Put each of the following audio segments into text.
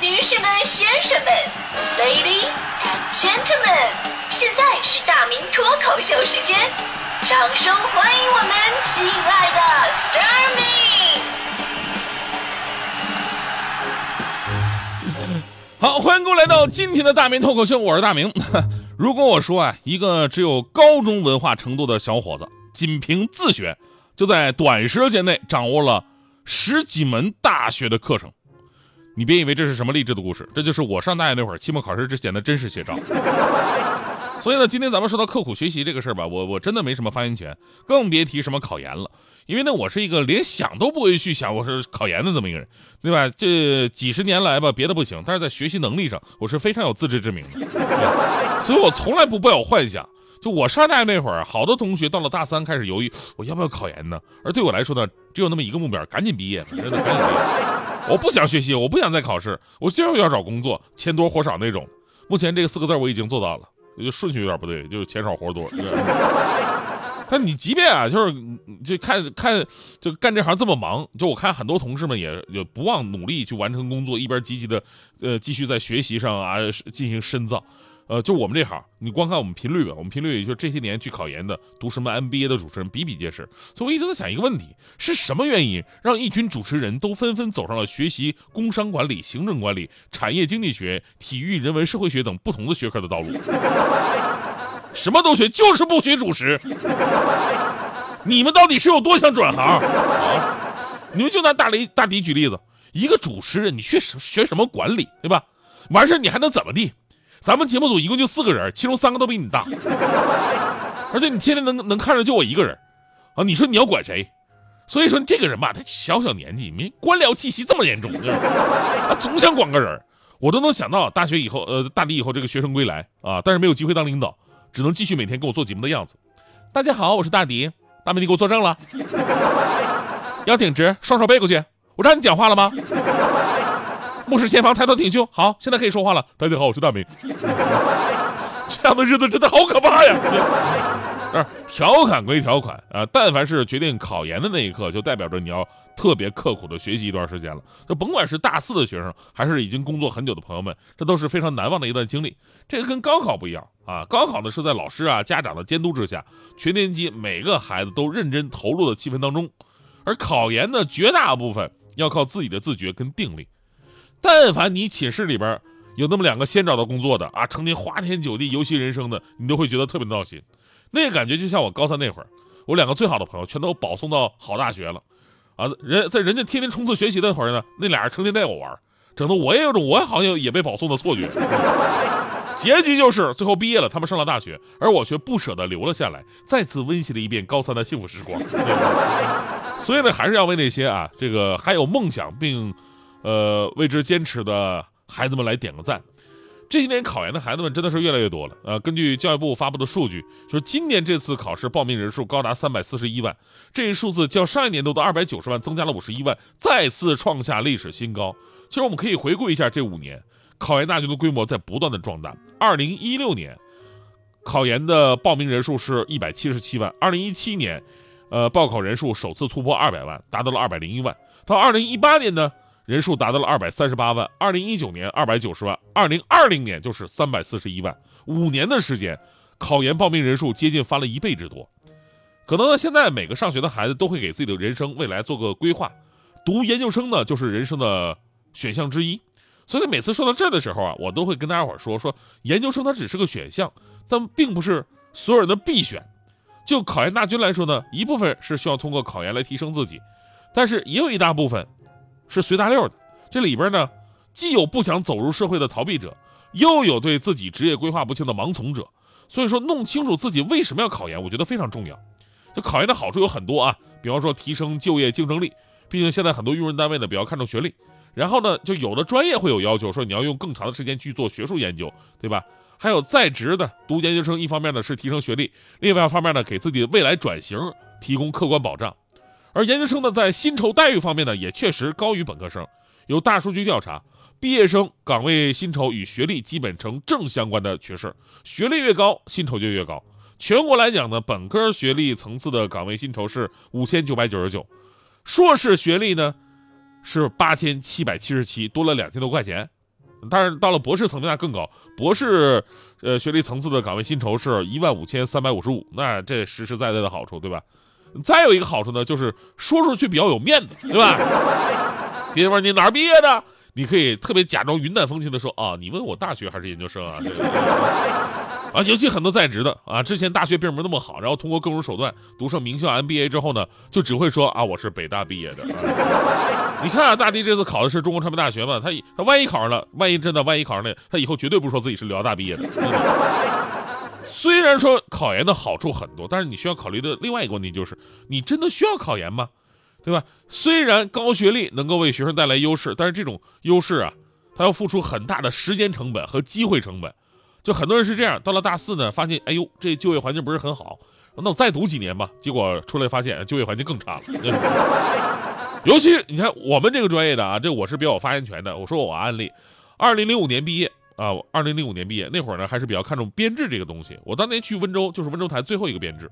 女士们、先生们，Ladies and Gentlemen，现在是大明脱口秀时间，掌声欢迎我们亲爱的 Starmy。好，欢迎各位来到今天的大明脱口秀，我是大明。如果我说啊，一个只有高中文化程度的小伙子，仅凭自学，就在短时间内掌握了十几门大学的课程，你别以为这是什么励志的故事，这就是我上大学那会儿期末考试之前的真实写照。所以呢，今天咱们说到刻苦学习这个事儿吧，我我真的没什么发言权，更别提什么考研了。因为呢，我是一个连想都不会去想我是考研的这么一个人，对吧？这几十年来吧，别的不行，但是在学习能力上，我是非常有自知之明的。所以我从来不抱有幻想。就我上大学那会儿，好多同学到了大三开始犹豫，我要不要考研呢？而对我来说呢，只有那么一个目标，赶紧毕业，真的赶紧毕业。我不想学习，我不想再考试，我就是要找工作，钱多活少那种。目前这个四个字我已经做到了，就顺序有点不对，就是钱少活多。但你即便啊，就是就看看就干这行这么忙，就我看很多同事们也也不忘努力去完成工作，一边积极的呃继续在学习上啊进行深造。呃，就我们这行，你光看我们频率吧，我们频率也就这些年去考研的、读什么 MBA 的主持人比比皆是。所以我一直在想一个问题：是什么原因让一群主持人都纷纷走上了学习工商管理、行政管理、产业经济学、体育、人文、社会学等不同的学科的道路？什么都学，就是不学主持。你们到底是有多想转行啊？你们就拿大雷大迪举例子，一个主持人，你学什学什么管理，对吧？完事你还能怎么地？咱们节目组一共就四个人，其中三个都比你大，而且你天天能能看着就我一个人，啊，你说你要管谁？所以说这个人吧，他小小年纪，没官僚气息这么严重，他总想管个人。我都能想到大学以后，呃，大迪以后这个学生归来啊，但是没有机会当领导，只能继续每天跟我做节目的样子。大家好，我是大迪，大美你给我作证了，腰挺直，双手背过去。我让你讲话了吗？目视前方，抬头挺胸。好，现在可以说话了。大家好，我是大明。这样的日子真的好可怕呀！啊，调侃归调侃啊，但凡是决定考研的那一刻，就代表着你要特别刻苦的学习一段时间了。就甭管是大四的学生，还是已经工作很久的朋友们，这都是非常难忘的一段经历。这个跟高考不一样啊，高考呢是在老师啊、家长的监督之下，全年级每个孩子都认真投入的气氛当中，而考研呢，绝大部分要靠自己的自觉跟定力。但凡你寝室里边有那么两个先找到工作的啊，成天花天酒地、游戏人生的，你都会觉得特别闹心。那个感觉就像我高三那会儿，我两个最好的朋友全都保送到好大学了，啊，人在人家天天冲刺学习那会儿呢，那俩人成天带我玩，整的我也有种我好像也被保送的错觉。结局就是最后毕业了，他们上了大学，而我却不舍得留了下来，再次温习了一遍高三的幸福时光。所以呢，还是要为那些啊，这个还有梦想并。呃，为之坚持的孩子们来点个赞。这些年考研的孩子们真的是越来越多了。呃，根据教育部发布的数据，就是今年这次考试报名人数高达三百四十一万，这一数字较上一年度的二百九十万增加了五十一万，再次创下历史新高。其实我们可以回顾一下这五年，考研大军的规模在不断的壮大。二零一六年，考研的报名人数是一百七十七万；二零一七年，呃，报考人数首次突破二百万，达到了二百零一万。到二零一八年呢？人数达到了二百三十八万，二零一九年二百九十万，二零二零年就是三百四十一万，五年的时间，考研报名人数接近翻了一倍之多。可能呢，现在每个上学的孩子都会给自己的人生未来做个规划，读研究生呢就是人生的选项之一。所以每次说到这儿的时候啊，我都会跟大家伙说说，研究生它只是个选项，但并不是所有人的必选。就考研大军来说呢，一部分是需要通过考研来提升自己，但是也有一大部分。是随大溜的，这里边呢，既有不想走入社会的逃避者，又有对自己职业规划不清的盲从者。所以说，弄清楚自己为什么要考研，我觉得非常重要。就考研的好处有很多啊，比方说提升就业竞争力，毕竟现在很多用人单位呢比较看重学历。然后呢，就有的专业会有要求，说你要用更长的时间去做学术研究，对吧？还有在职的读研究生，一方面呢是提升学历，另外一方面呢给自己未来转型提供客观保障。而研究生呢，在薪酬待遇方面呢，也确实高于本科生。有大数据调查，毕业生岗位薪酬与学历基本呈正相关的趋势，学历越高，薪酬就越高。全国来讲呢，本科学历层次的岗位薪酬是五千九百九十九，硕士学历呢是八千七百七十七，多了两千多块钱但是到了博士层面那更高，博士呃学历层次的岗位薪酬是一万五千三百五十五，那这实实在在的好处，对吧？再有一个好处呢，就是说出去比较有面子，对吧？别人问你哪儿毕业的，你可以特别假装云淡风轻的说啊，你问我大学还是研究生啊？这个 啊，尤其很多在职的啊，之前大学并没那么好，然后通过各种手段读上名校 MBA 之后呢，就只会说啊，我是北大毕业的。你看啊，大迪这次考的是中国传媒大学嘛，他他万一考上了，万一真的万一考上了，他以后绝对不说自己是辽大毕业的。虽然说考研的好处很多，但是你需要考虑的另外一个问题就是，你真的需要考研吗？对吧？虽然高学历能够为学生带来优势，但是这种优势啊，它要付出很大的时间成本和机会成本。就很多人是这样，到了大四呢，发现哎呦，这就业环境不是很好，那我再读几年吧。结果出来发现就业环境更差了。尤其你看我们这个专业的啊，这我是比较有发言权的。我说我案例，二零零五年毕业啊，二零零五年毕业那会儿呢，还是比较看重编制这个东西。我当年去温州，就是温州台最后一个编制，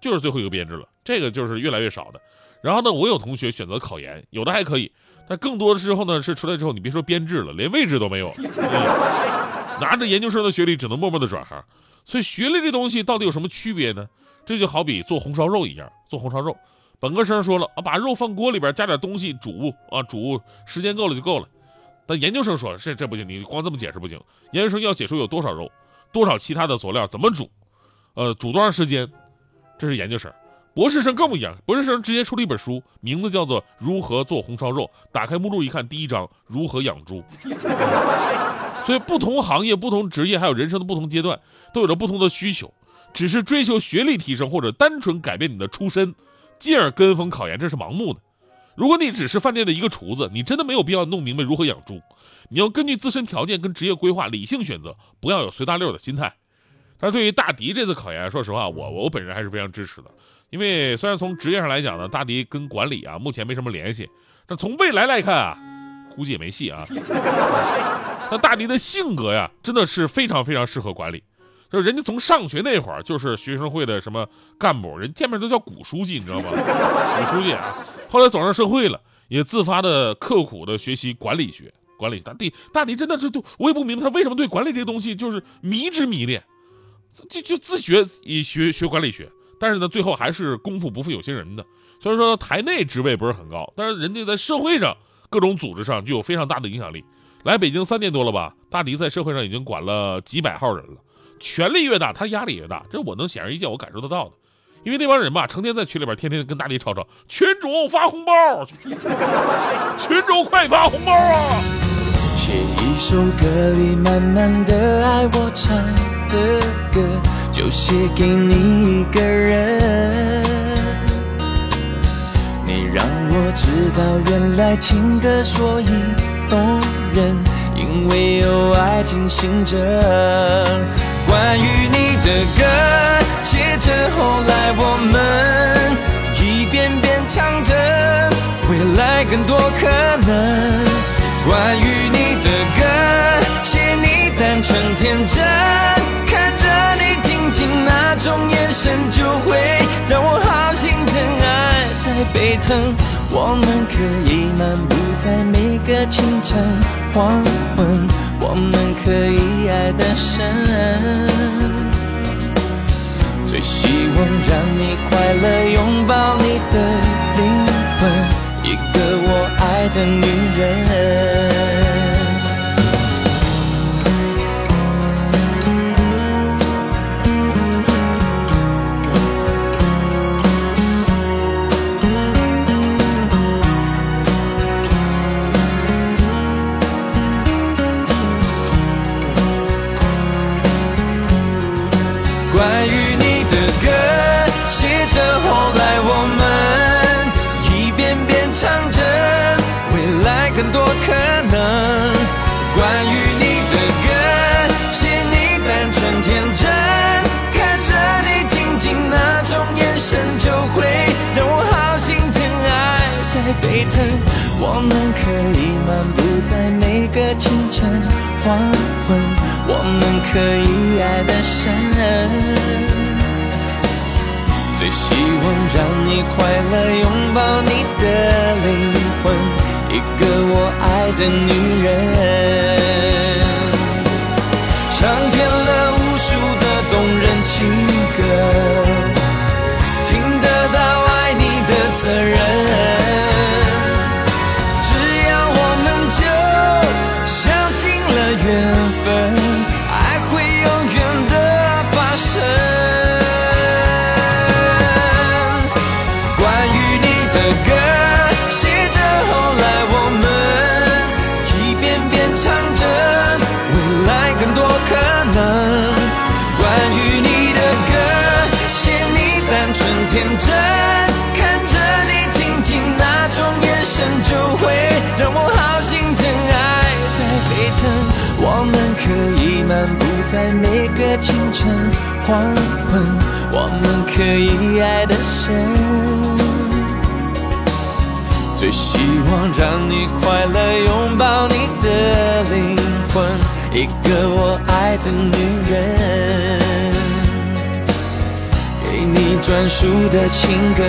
就是最后一个编制了。这个就是越来越少的。然后呢，我有同学选择考研，有的还可以，但更多的时候呢，是出来之后你别说编制了，连位置都没有。拿着研究生的学历，只能默默的转行。所以学历这东西到底有什么区别呢？这就好比做红烧肉一样，做红烧肉，本科生说了啊，把肉放锅里边加点东西煮啊，煮时间够了就够了。但研究生说这这不行，你光这么解释不行。研究生要写出有多少肉，多少其他的佐料，怎么煮，呃，煮多长时间，这是研究生。博士生更不一样，博士生直接出了一本书，名字叫做《如何做红烧肉》。打开目录一看，第一章如何养猪。所以，不同行业、不同职业，还有人生的不同阶段，都有着不同的需求。只是追求学历提升，或者单纯改变你的出身，进而跟风考研，这是盲目的。如果你只是饭店的一个厨子，你真的没有必要弄明白如何养猪。你要根据自身条件跟职业规划理性选择，不要有随大溜的心态。但是对于大迪这次考研，说实话，我我本人还是非常支持的。因为虽然从职业上来讲呢，大迪跟管理啊目前没什么联系，但从未来来看啊，估计也没戏啊。那大迪的性格呀，真的是非常非常适合管理。就是人家从上学那会儿就是学生会的什么干部，人见面都叫古书记，你知道吗？古书记啊。后来走上社会了，也自发的刻苦的学习管理学。管理大帝，大迪真的是对我也不明白他为什么对管理这个东西就是迷之迷恋，就就自学以学学管理学。但是呢，最后还是功夫不负有心人的。虽然说台内职位不是很高，但是人家在社会上各种组织上就有非常大的影响力。来北京三年多了吧，大迪在社会上已经管了几百号人了。权力越大，他压力越大，这我能显而易见，我感受得到的。因为那帮人吧，成天在群里边天天跟大力吵吵，群主发红包，群主快发红包啊！写一首歌里满满的爱，我唱的歌就写给你一个人。你让我知道，原来情歌所以动人，因为有爱进行着。关于你的歌，写着后来我们一遍遍唱着，未来更多可能。关于你的歌，写你单纯天真，看着你静静那种眼神，就会让我好心疼，爱在沸腾。我们可以漫步在每个清晨黄昏，我们可以神。最希望让你快乐，拥抱你的灵魂，一个我爱的女人。黄昏我们可以爱得深最希望让你快乐拥抱你的灵魂一个我爱的女人。唱遍了无数的动人情歌。天真，看着你静静那种眼神，就会让我好心疼，爱在沸腾。我们可以漫步在每个清晨、黄昏，我们可以爱得深。最希望让你快乐，拥抱你的灵魂，一个我爱的女人，专属的情歌。